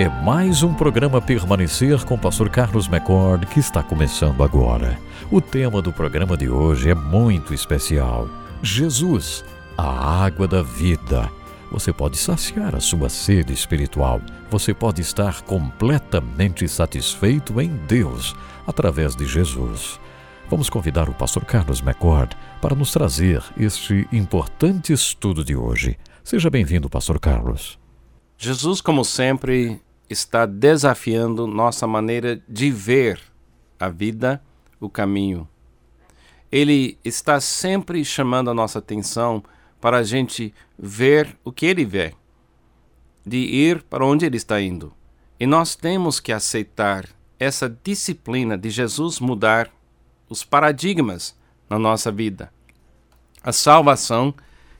é mais um programa Permanecer com o pastor Carlos McCord que está começando agora. O tema do programa de hoje é muito especial. Jesus, a água da vida. Você pode saciar a sua sede espiritual. Você pode estar completamente satisfeito em Deus através de Jesus. Vamos convidar o pastor Carlos McCord para nos trazer este importante estudo de hoje. Seja bem-vindo, pastor Carlos. Jesus, como sempre, está desafiando nossa maneira de ver a vida, o caminho. Ele está sempre chamando a nossa atenção para a gente ver o que ele vê, de ir para onde ele está indo. E nós temos que aceitar essa disciplina de Jesus mudar os paradigmas na nossa vida. A salvação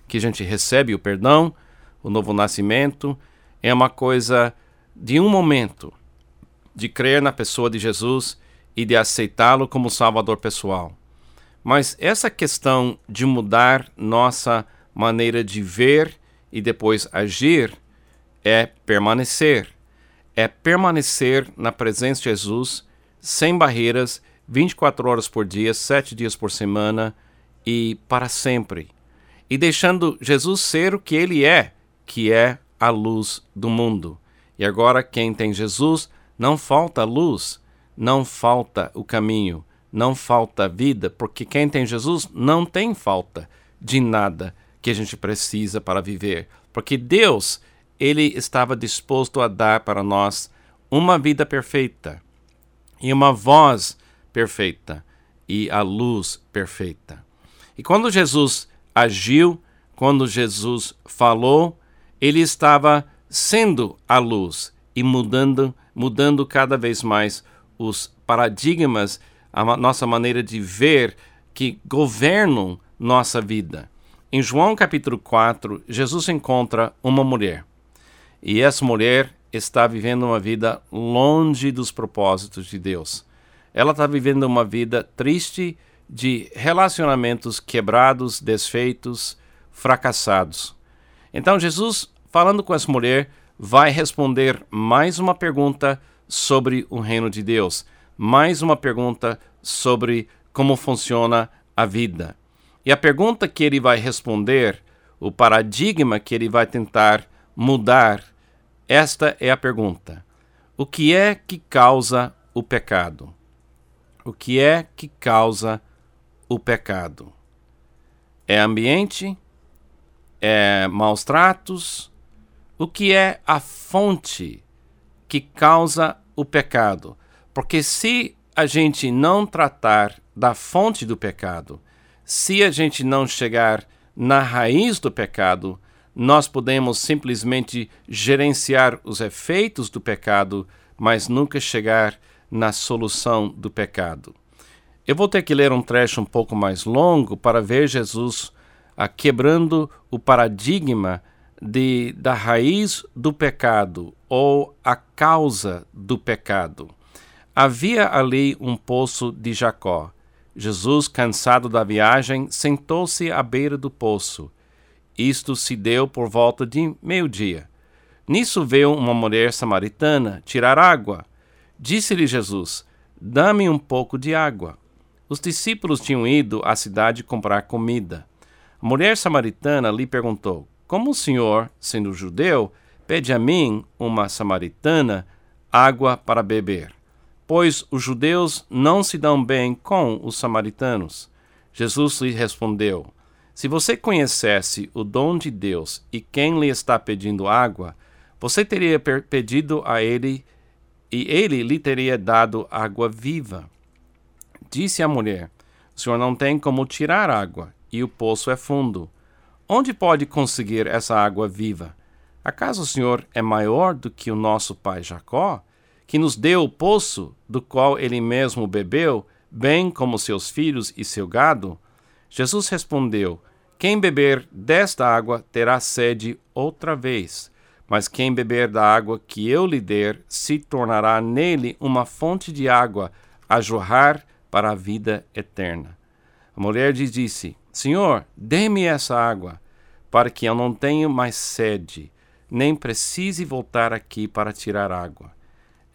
que a gente recebe, o perdão, o novo nascimento, é uma coisa de um momento de crer na pessoa de Jesus e de aceitá-lo como Salvador pessoal. Mas essa questão de mudar nossa maneira de ver e depois agir é permanecer. É permanecer na presença de Jesus sem barreiras, 24 horas por dia, 7 dias por semana e para sempre. E deixando Jesus ser o que ele é, que é a luz do mundo. E agora, quem tem Jesus, não falta luz, não falta o caminho, não falta vida, porque quem tem Jesus não tem falta de nada que a gente precisa para viver. Porque Deus, ele estava disposto a dar para nós uma vida perfeita e uma voz perfeita e a luz perfeita. E quando Jesus agiu, quando Jesus falou, ele estava sendo a luz e mudando, mudando cada vez mais os paradigmas, a nossa maneira de ver que governam nossa vida. Em João capítulo 4, Jesus encontra uma mulher. E essa mulher está vivendo uma vida longe dos propósitos de Deus. Ela está vivendo uma vida triste de relacionamentos quebrados, desfeitos, fracassados. Então Jesus falando com essa mulher, vai responder mais uma pergunta sobre o reino de Deus, mais uma pergunta sobre como funciona a vida. E a pergunta que ele vai responder, o paradigma que ele vai tentar mudar, esta é a pergunta: O que é que causa o pecado? O que é que causa o pecado? É ambiente? É maus tratos? O que é a fonte que causa o pecado. Porque se a gente não tratar da fonte do pecado, se a gente não chegar na raiz do pecado, nós podemos simplesmente gerenciar os efeitos do pecado, mas nunca chegar na solução do pecado. Eu vou ter que ler um trecho um pouco mais longo para ver Jesus ah, quebrando o paradigma de, da raiz do pecado ou a causa do pecado. Havia ali um poço de Jacó. Jesus, cansado da viagem, sentou-se à beira do poço. Isto se deu por volta de meio-dia. Nisso veio uma mulher samaritana tirar água. Disse-lhe Jesus: Dá-me um pouco de água. Os discípulos tinham ido à cidade comprar comida. A mulher samaritana lhe perguntou: como o Senhor, sendo judeu, pede a mim, uma samaritana, água para beber? Pois os judeus não se dão bem com os samaritanos. Jesus lhe respondeu: Se você conhecesse o dom de Deus e quem lhe está pedindo água, você teria pedido a ele e ele lhe teria dado água viva. Disse a mulher: O senhor não tem como tirar água, e o poço é fundo. Onde pode conseguir essa água viva? Acaso o Senhor é maior do que o nosso pai Jacó, que nos deu o poço do qual ele mesmo bebeu, bem como seus filhos e seu gado? Jesus respondeu: Quem beber desta água terá sede outra vez, mas quem beber da água que eu lhe der se tornará nele uma fonte de água a jorrar para a vida eterna. A mulher lhe disse: Senhor, dê-me essa água, para que eu não tenha mais sede, nem precise voltar aqui para tirar água.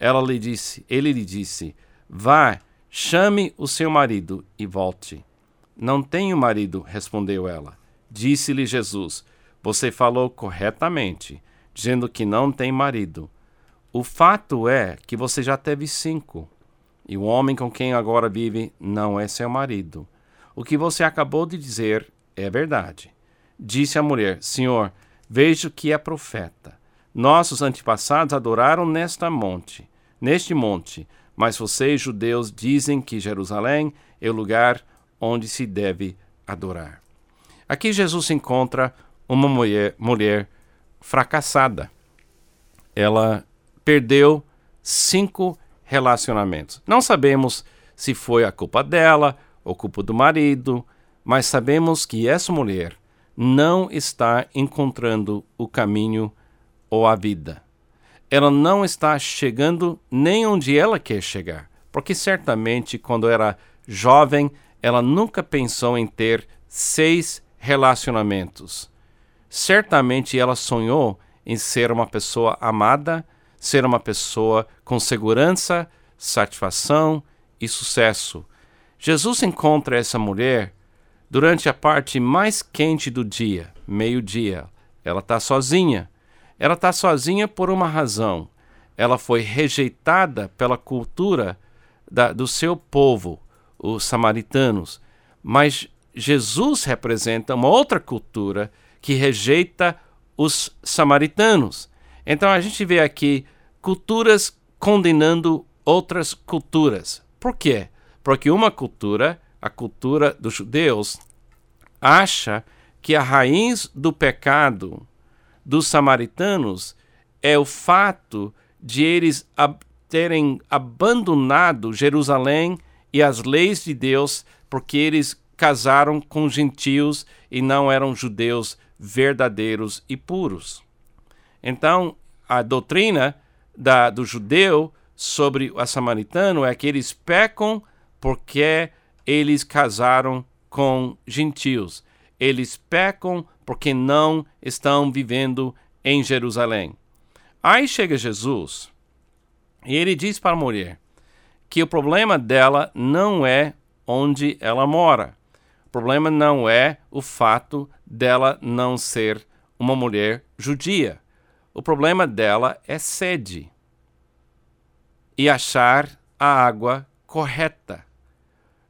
Ela lhe disse, ele lhe disse: Vá, chame o seu marido e volte. Não tenho marido, respondeu ela. Disse-lhe Jesus: Você falou corretamente, dizendo que não tem marido. O fato é que você já teve cinco, e o homem com quem agora vive não é seu marido. O que você acabou de dizer é verdade. Disse a mulher: Senhor, vejo que é profeta. Nossos antepassados adoraram nesta monte, neste monte, mas vocês, judeus, dizem que Jerusalém é o lugar onde se deve adorar. Aqui Jesus encontra uma mulher, mulher fracassada. Ela perdeu cinco relacionamentos. Não sabemos se foi a culpa dela ou culpa do marido, mas sabemos que essa mulher não está encontrando o caminho ou a vida. Ela não está chegando nem onde ela quer chegar, porque certamente quando era jovem ela nunca pensou em ter seis relacionamentos. Certamente ela sonhou em ser uma pessoa amada, ser uma pessoa com segurança, satisfação e sucesso. Jesus encontra essa mulher durante a parte mais quente do dia, meio-dia. Ela está sozinha. Ela está sozinha por uma razão. Ela foi rejeitada pela cultura da, do seu povo, os samaritanos. Mas Jesus representa uma outra cultura que rejeita os samaritanos. Então a gente vê aqui culturas condenando outras culturas. Por quê? Porque uma cultura a cultura dos judeus, acha que a raiz do pecado dos samaritanos é o fato de eles ab terem abandonado Jerusalém e as leis de Deus porque eles casaram com gentios e não eram judeus verdadeiros e puros. Então, a doutrina da, do judeu sobre o samaritano é que eles pecam porque eles casaram com gentios. Eles pecam porque não estão vivendo em Jerusalém. Aí chega Jesus e ele diz para a mulher que o problema dela não é onde ela mora. O problema não é o fato dela não ser uma mulher judia. O problema dela é sede e achar a água correta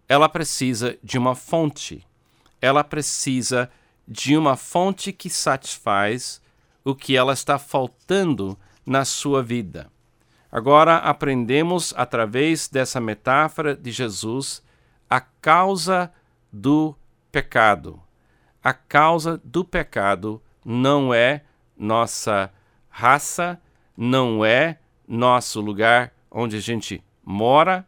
ela precisa de uma fonte. Ela precisa de uma fonte que satisfaz o que ela está faltando na sua vida. Agora aprendemos através dessa metáfora de Jesus a causa do pecado. A causa do pecado não é nossa raça, não é nosso lugar onde a gente mora,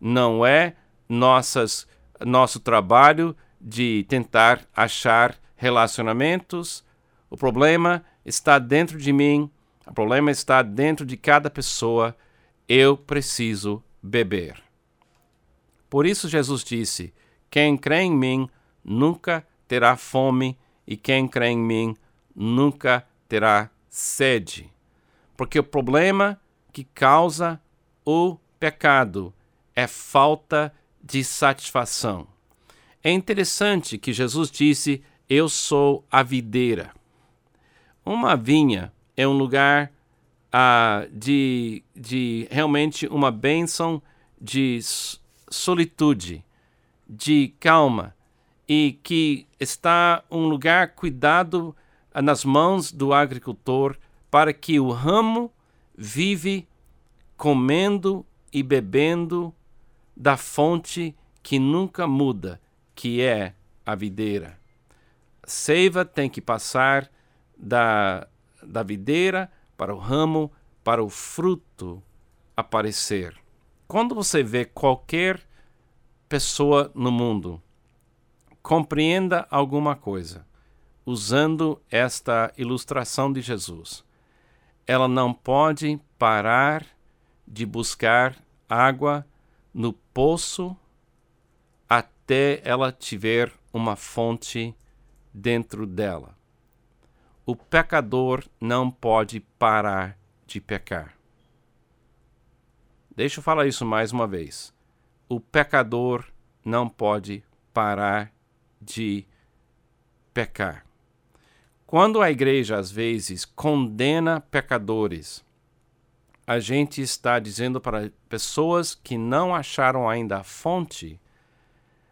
não é nossas, nosso trabalho de tentar achar relacionamentos. O problema está dentro de mim, o problema está dentro de cada pessoa. Eu preciso beber. Por isso, Jesus disse: Quem crê em mim nunca terá fome, e quem crê em mim nunca terá sede. Porque o problema que causa o pecado é falta de de satisfação. É interessante que Jesus disse: Eu sou a videira. Uma vinha é um lugar ah, de, de realmente uma bênção de solitude, de calma, e que está um lugar cuidado ah, nas mãos do agricultor para que o ramo vive comendo e bebendo da fonte que nunca muda, que é a videira. Seiva tem que passar da, da videira para o ramo, para o fruto aparecer. Quando você vê qualquer pessoa no mundo, compreenda alguma coisa usando esta ilustração de Jesus. Ela não pode parar de buscar água no poço até ela tiver uma fonte dentro dela. o pecador não pode parar de pecar. Deixa eu falar isso mais uma vez. O pecador não pode parar de pecar. Quando a igreja às vezes condena pecadores, a gente está dizendo para pessoas que não acharam ainda a fonte,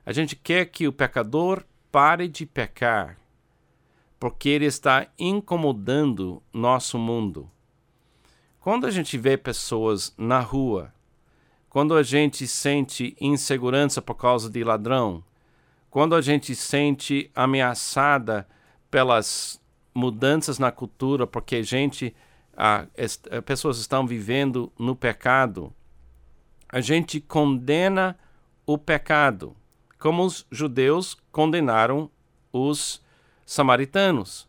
a gente quer que o pecador pare de pecar, porque ele está incomodando nosso mundo. Quando a gente vê pessoas na rua, quando a gente sente insegurança por causa de ladrão, quando a gente sente ameaçada pelas mudanças na cultura, porque gente, a, a, pessoas estão vivendo no pecado, a gente condena o pecado, como os judeus condenaram os samaritanos.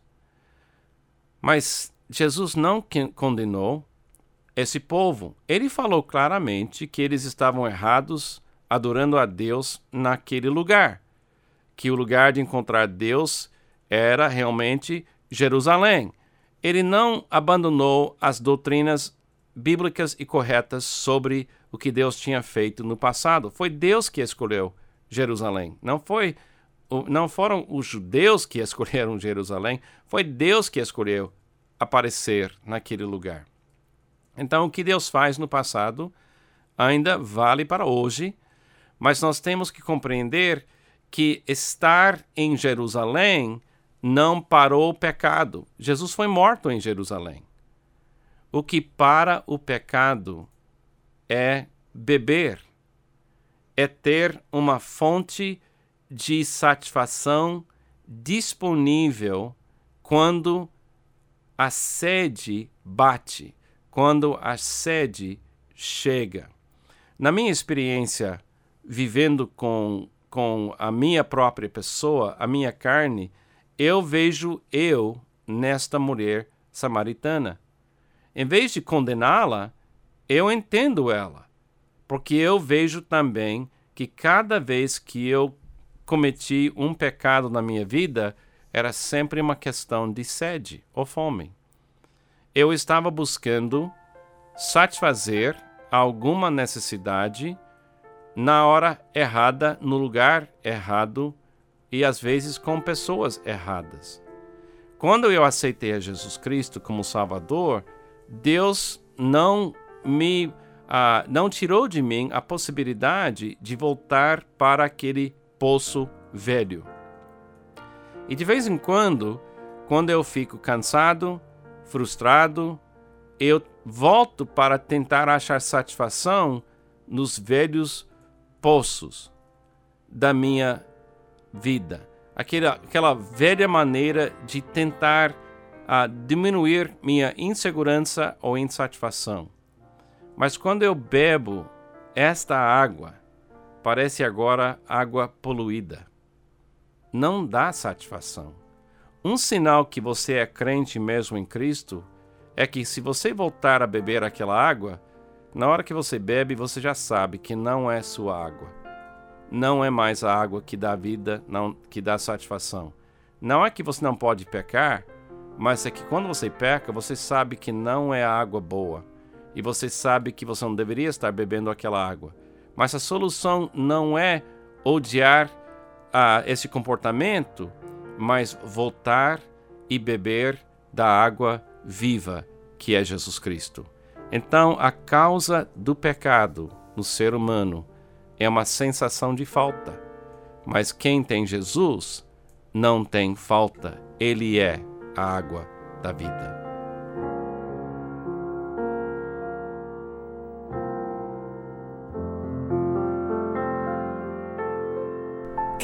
Mas Jesus não condenou esse povo. Ele falou claramente que eles estavam errados adorando a Deus naquele lugar, que o lugar de encontrar Deus era realmente Jerusalém. Ele não abandonou as doutrinas bíblicas e corretas sobre o que Deus tinha feito no passado. Foi Deus que escolheu Jerusalém. Não foi não foram os judeus que escolheram Jerusalém, foi Deus que escolheu aparecer naquele lugar. Então, o que Deus faz no passado ainda vale para hoje, mas nós temos que compreender que estar em Jerusalém não parou o pecado. Jesus foi morto em Jerusalém. O que para o pecado é beber, é ter uma fonte de satisfação disponível quando a sede bate, quando a sede chega. Na minha experiência, vivendo com, com a minha própria pessoa, a minha carne, eu vejo eu nesta mulher samaritana. Em vez de condená-la, eu entendo ela, porque eu vejo também que cada vez que eu cometi um pecado na minha vida, era sempre uma questão de sede ou fome. Eu estava buscando satisfazer alguma necessidade na hora errada, no lugar errado e às vezes com pessoas erradas. Quando eu aceitei a Jesus Cristo como Salvador, Deus não me uh, não tirou de mim a possibilidade de voltar para aquele poço velho. E de vez em quando, quando eu fico cansado, frustrado, eu volto para tentar achar satisfação nos velhos poços da minha vida. Aquela, aquela velha maneira de tentar uh, diminuir minha insegurança ou insatisfação. Mas quando eu bebo esta água, parece agora água poluída. Não dá satisfação. Um sinal que você é crente mesmo em Cristo é que se você voltar a beber aquela água, na hora que você bebe, você já sabe que não é sua água não é mais a água que dá vida, não que dá satisfação. Não é que você não pode pecar, mas é que quando você peca, você sabe que não é a água boa. E você sabe que você não deveria estar bebendo aquela água. Mas a solução não é odiar ah, esse comportamento, mas voltar e beber da água viva, que é Jesus Cristo. Então, a causa do pecado no ser humano é uma sensação de falta. Mas quem tem Jesus não tem falta, ele é a água da vida.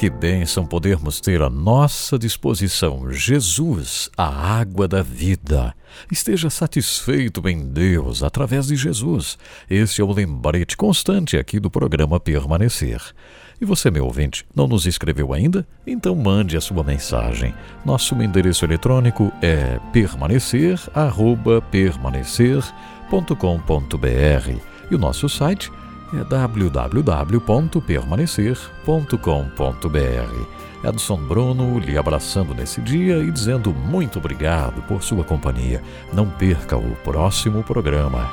Que bênção podermos ter à nossa disposição Jesus, a água da vida. Esteja satisfeito em Deus através de Jesus. Este é o lembrete constante aqui do programa Permanecer. E você, meu ouvinte, não nos escreveu ainda? Então mande a sua mensagem. Nosso endereço eletrônico é permanecer@permanecer.com.br e o nosso site é www.permanecer.com.br. Edson Bruno lhe abraçando nesse dia e dizendo muito obrigado por sua companhia. Não perca o próximo programa.